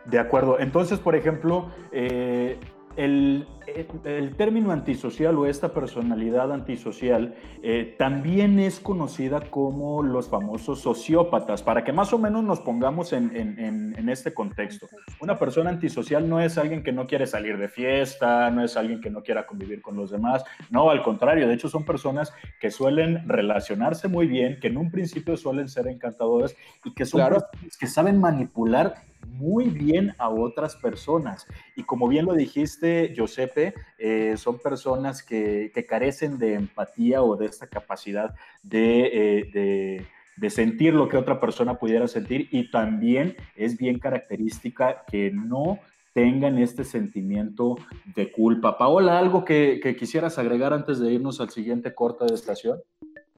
S2: De acuerdo. Entonces, por ejemplo, eh, el, término antisocial o esta personalidad antisocial eh, también es conocida como los famosos sociópatas, para que más o menos nos pongamos en, este contexto. Una persona antisocial no es alguien que no quiere salir de fiesta, no es alguien que no quiera convivir con los demás, no, al contrario, de hecho son personas que suelen relacionarse muy bien, que en un principio suelen ser encantadoras y que son que saben manipular muy bien a otras personas. Y como bien lo dijiste, Giuseppe, eh, son personas que, carecen de empatía o de esta capacidad eh, de, sentir lo que otra persona pudiera sentir y también es bien característica que no tengan este sentimiento de culpa. Paola, ¿algo que, que quisieras agregar antes de irnos al siguiente corte de estación?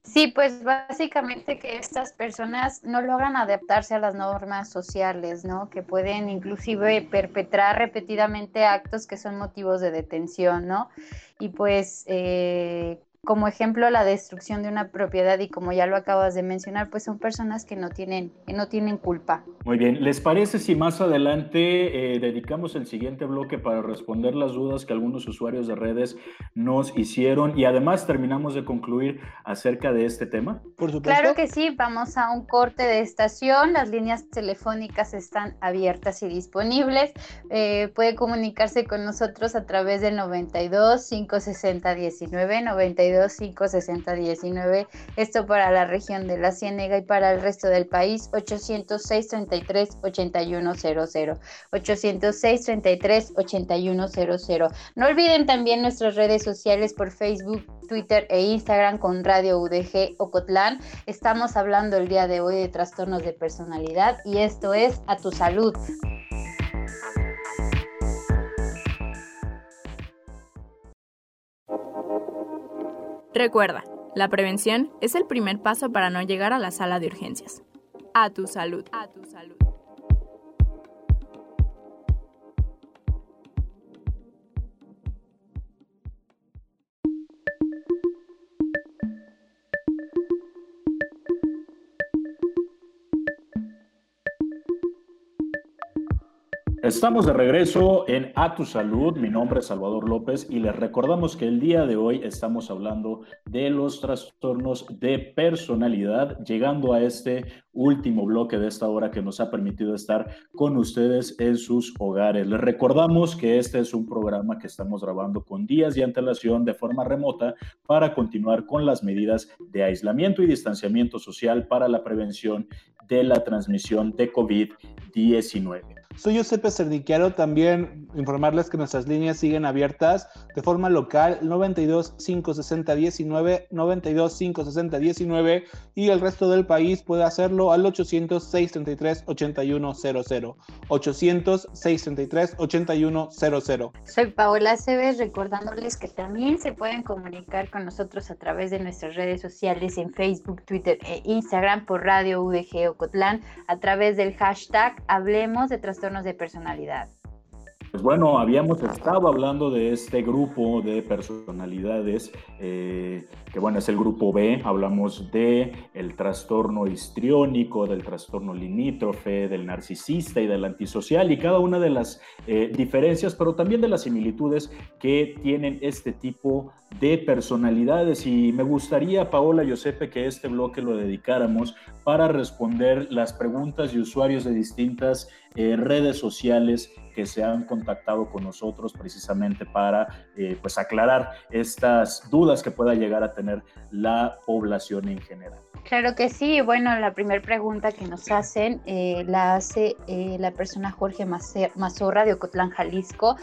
S3: Sí, pues básicamente que estas personas no logran adaptarse a las normas sociales, ¿no? Que pueden inclusive perpetrar repetidamente actos que son motivos de detención, ¿no? Y pues eh, como ejemplo la destrucción de una propiedad y como ya lo acabas de mencionar, pues son personas que no tienen, que no tienen culpa.
S2: Muy bien, ¿les parece si más adelante eh, dedicamos el siguiente bloque para responder las dudas que algunos usuarios de redes nos hicieron y además terminamos de concluir acerca de este tema?
S3: Por supuesto. Claro que sí, vamos a un corte de estación, las líneas telefónicas están abiertas y disponibles, eh, puede comunicarse con nosotros a través del 92 560 19 92 560 19 esto para la región de la Ciénega y para el resto del país 806 33 8100 806 33 8100 no olviden también nuestras redes sociales por Facebook Twitter e Instagram con Radio UDG Ocotlán. Estamos hablando el día de hoy de trastornos de personalidad y esto es a tu salud
S5: Recuerda, la prevención es el primer paso para no llegar a la sala de urgencias. A tu salud. A tu salud.
S2: Estamos de regreso en A Tu Salud. Mi nombre es Salvador López y les recordamos que el día de hoy estamos hablando de los trastornos de personalidad, llegando a este último bloque de esta hora que nos ha permitido estar con ustedes en sus hogares. Les recordamos que este es un programa que estamos grabando con días de antelación de forma remota para continuar con las medidas de aislamiento y distanciamiento social para la prevención de la transmisión de COVID-19.
S4: Soy Giuseppe Cerdiquiaro, también informarles que nuestras líneas siguen abiertas de forma local 92 560 19, 92 560 19 y el resto del país puede hacerlo al 800 633 8100. 800 633 8100.
S3: Soy Paola Cebes, recordándoles que también se pueden comunicar con nosotros a través de nuestras redes sociales en Facebook, Twitter e Instagram por Radio UDG Ocotlán a través del hashtag Hablemos de De personalidad.
S2: Pues bueno, habíamos estado hablando de este grupo de personalidades, eh, que bueno, es el grupo B, hablamos de el trastorno histriónico, del trastorno limítrofe, del narcisista y del antisocial, y cada una de las eh, diferencias, pero también de las similitudes que tienen este tipo de personalidades. Y me gustaría, Paola Josepe, que este bloque lo dedicáramos para responder las preguntas de usuarios de distintas eh, redes sociales que se han contactado con nosotros precisamente para eh, pues aclarar estas dudas que pueda llegar a tener la población en general.
S3: Claro que sí. Bueno, la primera pregunta que nos hacen eh, la hace eh, la persona Jorge Mazorra de Ocotlán, Jalisco.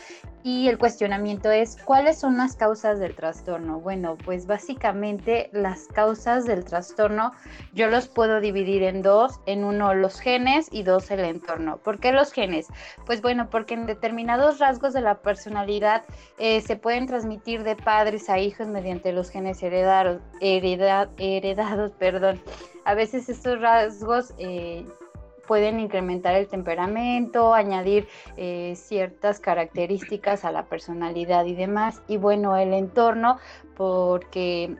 S3: Y el cuestionamiento es, ¿cuáles son las causas del trastorno? Bueno, pues básicamente las causas del trastorno yo los puedo dividir en dos, en uno los genes y dos el entorno. ¿Por qué los genes? Pues bueno, porque en determinados rasgos de la personalidad eh, se pueden transmitir de padres a hijos mediante los genes heredados, heredados, perdón. A veces estos rasgos eh, pueden incrementar el temperamento, añadir eh, ciertas características a la personalidad y demás. Y bueno, el entorno, porque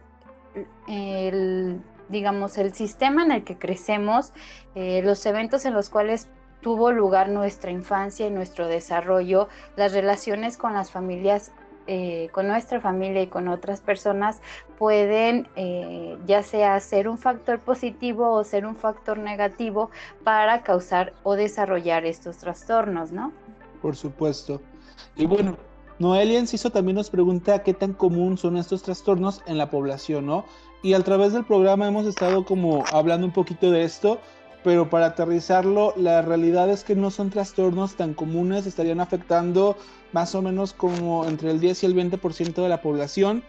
S3: el, digamos, el sistema en el que crecemos, eh, los eventos en los cuales tuvo lugar nuestra infancia y nuestro desarrollo, las relaciones con las familias eh, con nuestra familia y con otras personas pueden eh, ya sea ser un factor positivo o ser un factor negativo para causar o desarrollar estos trastornos, ¿no?
S4: Por supuesto. Y bueno, Noelia Enciso también nos pregunta qué tan común son estos trastornos en la población, ¿no? Y a través del programa hemos estado como hablando un poquito de esto, pero para aterrizarlo, la realidad es que no son trastornos tan comunes, estarían afectando más o menos como entre el 10 y el 20% de la población,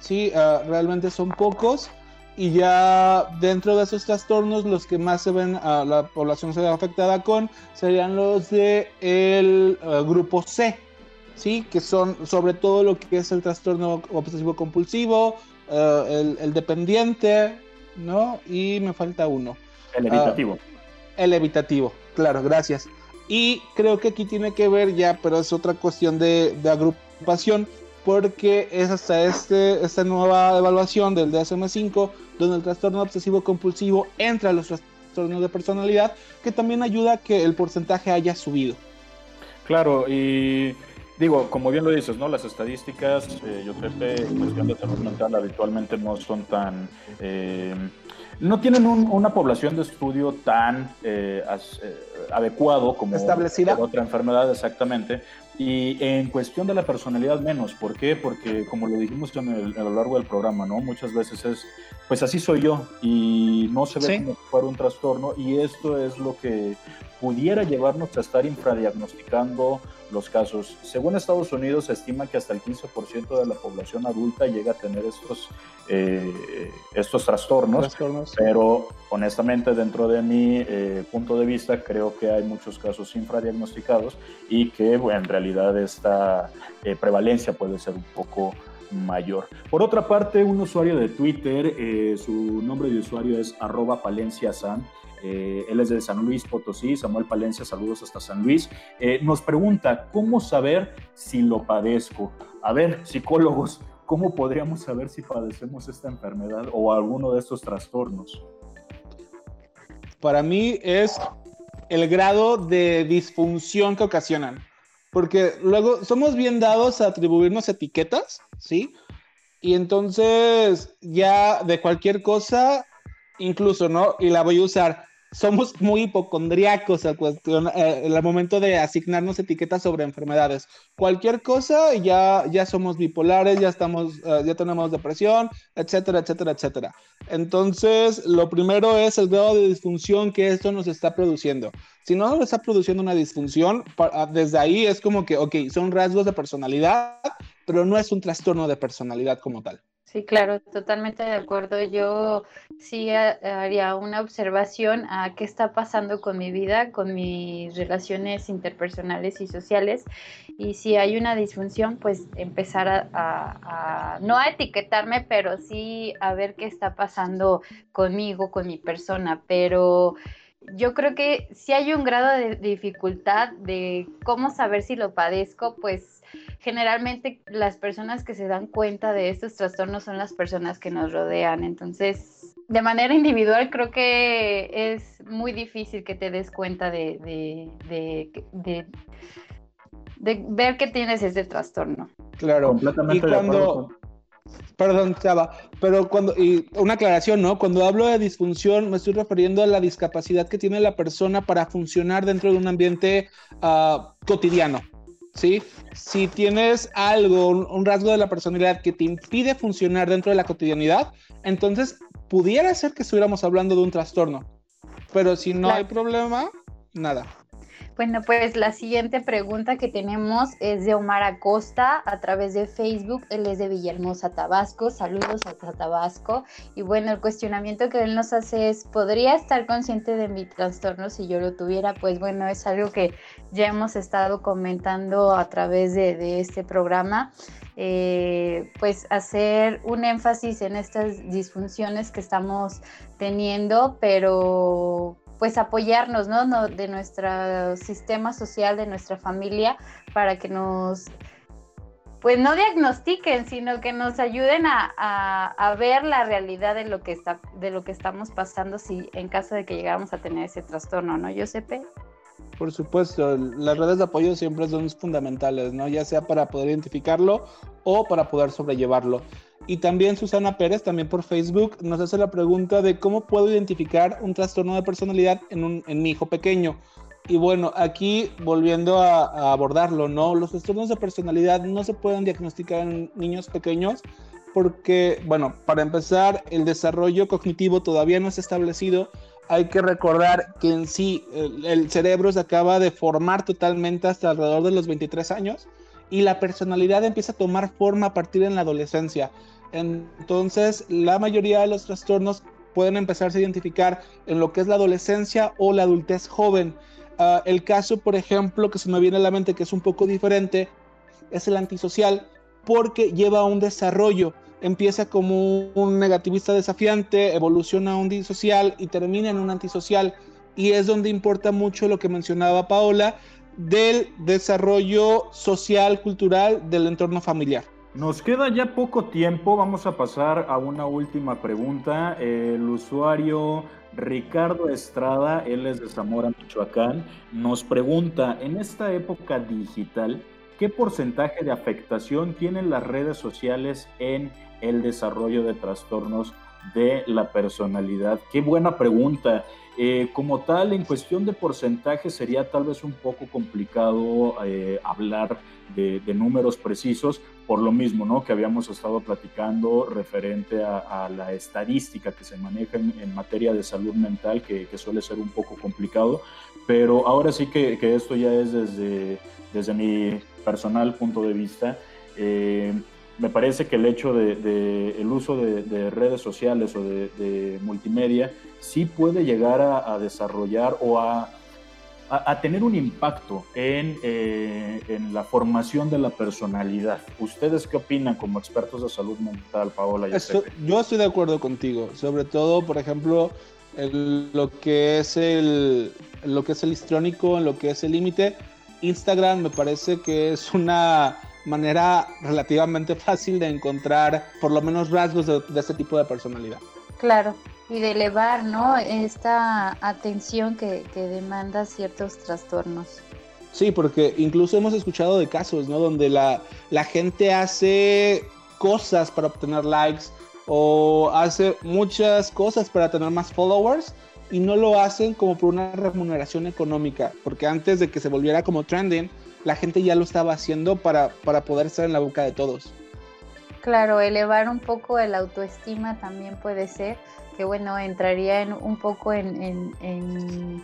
S4: ¿sí? Ah, realmente son pocos. Y ya dentro de esos trastornos, los que más se ven a la población se ve afectada con serían los de el ah, grupo C, ¿sí? Que son sobre todo lo que es el trastorno obsesivo compulsivo, el, el, dependiente, ¿no? Y me falta uno.
S2: El evitativo.
S4: el evitativo, claro, gracias. Y creo que aquí tiene que ver ya, pero es otra cuestión de, agrupación, porque es hasta este, esta nueva evaluación del DSM-5 donde el trastorno obsesivo compulsivo entra a los trastornos de personalidad, que también ayuda a que el porcentaje haya subido.
S2: Claro, y digo, como bien lo dices, ¿no? Las estadísticas, eh, yo creo que en cuestión de salud mental habitualmente no son tan... Eh, no tienen una población de estudio tan eh, eh, adecuado como
S4: establecida.
S2: otra enfermedad exactamente. Y en cuestión de la personalidad menos. ¿por qué? porque como lo dijimos en el, a lo largo del programa no muchas veces es pues así soy yo y no se ve como fuera un trastorno y esto es lo que pudiera llevarnos a estar infradiagnosticando los casos. Según Estados Unidos, se estima que hasta el 15% de la población adulta llega a tener estos, eh, estos trastornos, pero honestamente dentro de mi eh, punto de vista creo que hay muchos casos infradiagnosticados y que en realidad esta eh, prevalencia puede ser un poco mayor. Por otra parte, un usuario de Twitter, su nombre de usuario es arroba palenciasan, eh, él es de San Luis Potosí, Samuel Palencia, saludos hasta San Luis, eh, nos pregunta, ¿cómo saber si lo padezco? A ver, psicólogos, ¿cómo podríamos saber si padecemos esta enfermedad o alguno de estos trastornos?
S4: Para mí es el grado de disfunción que ocasionan porque luego somos bien dados a atribuirnos etiquetas, ¿sí? Y entonces ya de cualquier cosa, incluso, ¿no? Y la voy a usar somos muy hipocondriacos al, cuestión, eh, al momento de asignarnos etiquetas sobre enfermedades. Cualquier cosa, ya, ya somos bipolares, ya, estamos, eh, ya tenemos depresión, etcétera, etcétera, etcétera. Entonces, lo primero es el grado de disfunción que esto nos está produciendo. Si no nos está produciendo una disfunción, ah, desde ahí es como que, ok, son rasgos de personalidad, pero no es un trastorno de personalidad como tal.
S3: Sí, claro, totalmente de acuerdo. Yo sí haría una observación a qué está pasando con mi vida, con mis relaciones interpersonales y sociales. Y si hay una disfunción, pues empezar a, no a etiquetarme, pero sí a ver qué está pasando conmigo, con mi persona. Pero yo creo que si hay un grado de dificultad de cómo saber si lo padezco, pues generalmente las personas que se dan cuenta de estos trastornos son las personas que nos rodean. Entonces, de manera individual creo que es muy difícil que te des cuenta de, de, ver que tienes ese trastorno.
S4: Claro, completamente y cuando... Perdón, Chava, pero cuando, y una aclaración, ¿no? Cuando hablo de disfunción, me estoy refiriendo a la discapacidad que tiene la persona para funcionar dentro de un ambiente ah, cotidiano, ¿sí? Si tienes algo, un, rasgo de la personalidad que te impide funcionar dentro de la cotidianidad, entonces pudiera ser que estuviéramos hablando de un trastorno. Pero si no hay problema, nada.
S3: Bueno, pues la siguiente pregunta que tenemos es de Omar Acosta a través de Facebook. Él es de Villahermosa, Tabasco. Saludos a Tabasco. Y bueno, el cuestionamiento que él nos hace es, ¿podría estar consciente de mi trastorno si yo lo tuviera? Pues bueno, es algo que ya hemos estado comentando a través de, este programa. Eh, pues hacer un énfasis en estas disfunciones que estamos teniendo, pero pues apoyarnos, ¿no? De nuestro sistema social, de nuestra familia, para que nos, pues no diagnostiquen, sino que nos ayuden a, ver la realidad de lo que está, de lo que estamos pasando, si en caso de que llegáramos a tener ese trastorno, ¿no, Josepe?
S4: Por supuesto, las redes de apoyo siempre son fundamentales, ¿no? Ya sea para poder identificarlo o para poder sobrellevarlo. Y también Susana Pérez, también por Facebook, nos hace la pregunta de cómo puedo identificar un trastorno de personalidad en, un, en mi hijo pequeño. Y bueno, aquí volviendo a, abordarlo, ¿no? Los trastornos de personalidad no se pueden diagnosticar en niños pequeños porque, bueno, para empezar, el desarrollo cognitivo todavía no es establecido. Hay que recordar que en sí el, cerebro se acaba de formar totalmente hasta alrededor de los 23 años y la personalidad empieza a tomar forma a partir de la adolescencia. Entonces, la mayoría de los trastornos pueden empezarse a identificar en lo que es la adolescencia o la adultez joven. Ah, el caso, por ejemplo, que se me viene a la mente que es un poco diferente, es el antisocial, porque lleva un desarrollo. Empieza como un negativista desafiante, evoluciona a un disocial y termina en un antisocial. Y es donde importa mucho lo que mencionaba Paola del desarrollo social, cultural del entorno familiar.
S2: Nos queda ya poco tiempo, vamos a pasar a una última pregunta. El usuario Ricardo Estrada, él es de Zamora, Michoacán, nos pregunta, en esta época digital, ¿qué porcentaje de afectación tienen las redes sociales en el desarrollo de trastornos de la personalidad? Qué buena pregunta. Eh, como tal, en cuestión de porcentaje sería tal vez un poco complicado eh, hablar de, números precisos, por lo mismo ¿no? que habíamos estado platicando referente a, la estadística que se maneja en, materia de salud mental, que, suele ser un poco complicado, pero ahora sí que, esto ya es desde, mi personal punto de vista. Eh, me parece que el hecho de, el uso de, redes sociales o de, multimedia sí puede llegar a, desarrollar o a, tener un impacto eh, en, la formación de la personalidad. ¿Ustedes qué opinan como expertos de salud mental, Paola?
S4: yo estoy de acuerdo contigo, sobre todo, por ejemplo, lo que es el lo que es el histrónico, lo que es el límite. Instagram me parece que es una manera relativamente fácil de encontrar por lo menos rasgos de, este tipo de personalidad.
S3: Claro, y de elevar, ¿no? Esta atención que, demanda ciertos trastornos.
S4: Sí, porque incluso hemos escuchado de casos, ¿no? Donde la, la gente hace cosas para obtener likes o hace muchas cosas para tener más followers y no lo hacen como por una remuneración económica, porque antes de que se volviera como trending, la gente ya lo estaba haciendo para, para poder estar en la boca de todos.
S3: Claro, elevar un poco el autoestima también puede ser, que bueno, entraría en, un poco en, en,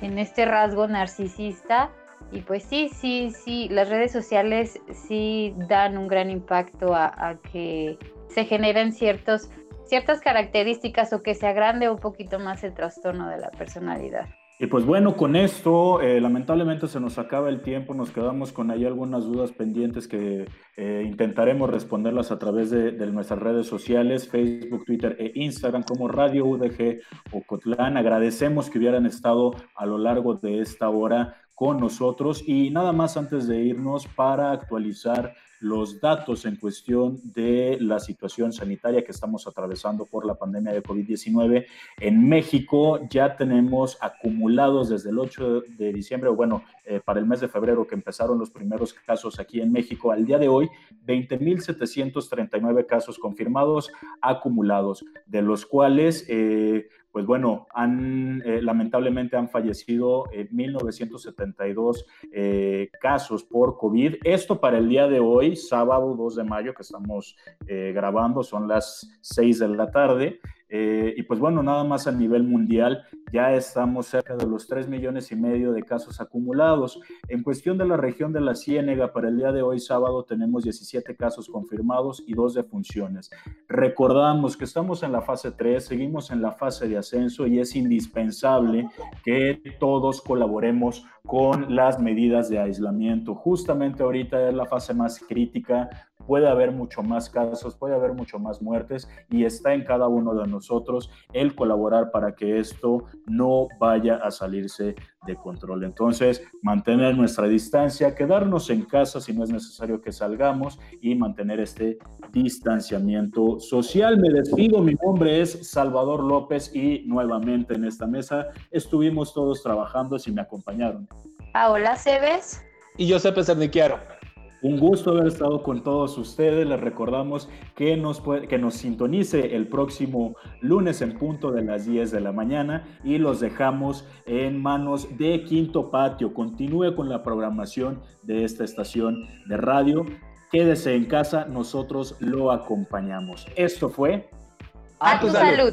S3: en, este rasgo narcisista. Y pues sí, sí, sí, las redes sociales sí dan un gran impacto a, a que se generen ciertos, ciertas características o que se agrande un poquito más el trastorno de la personalidad.
S2: Y pues bueno, con esto eh, lamentablemente se nos acaba el tiempo, nos quedamos con ahí algunas dudas pendientes que eh, intentaremos responderlas a través de, nuestras redes sociales, Facebook, Twitter e Instagram como Radio UDG Ocotlán. Agradecemos que hubieran estado a lo largo de esta hora con nosotros y nada más antes de irnos para actualizar los datos en cuestión de la situación sanitaria que estamos atravesando por la pandemia de COVID-19. En México ya tenemos acumulados desde el 8 de diciembre, o bueno, eh, para el mes de febrero que empezaron los primeros casos aquí en México, al día de hoy, 20.739 casos confirmados acumulados, de los cuales... Eh, pues bueno, han, eh, lamentablemente han fallecido 1.972 eh, casos por COVID. Esto para el día de hoy, sábado 2 de mayo, que estamos eh, grabando, son las 6 de la tarde. Eh, y pues bueno, nada más a nivel mundial, ya estamos cerca de los 3 millones y medio de casos acumulados. En cuestión de la región de la Ciénega, para el día de hoy, sábado, tenemos 17 casos confirmados y 2 defunciones. Recordamos que estamos en la fase 3, seguimos en la fase de ascenso y es indispensable que todos colaboremos con las medidas de aislamiento. Justamente ahorita es la fase más crítica puede haber mucho más casos, puede haber mucho más muertes y está en cada uno de nosotros el colaborar para que esto no vaya a salirse de control. Entonces, mantener nuestra distancia, quedarnos en casa si no es necesario que salgamos y mantener este distanciamiento social. Me despido, mi nombre es Salvador López y nuevamente en esta mesa estuvimos todos trabajando si me acompañaron.
S3: Hola, Cebes.
S4: Y José Cerniquiaro.
S2: Un gusto haber estado con todos ustedes. Les recordamos que nos, que nos sintonice el próximo lunes en punto de las 10 de la mañana y los dejamos en manos de Quinto Patio. Continúe con la programación de esta estación de radio. Quédese en casa, nosotros lo acompañamos. Esto fue...
S3: A, tu, salud.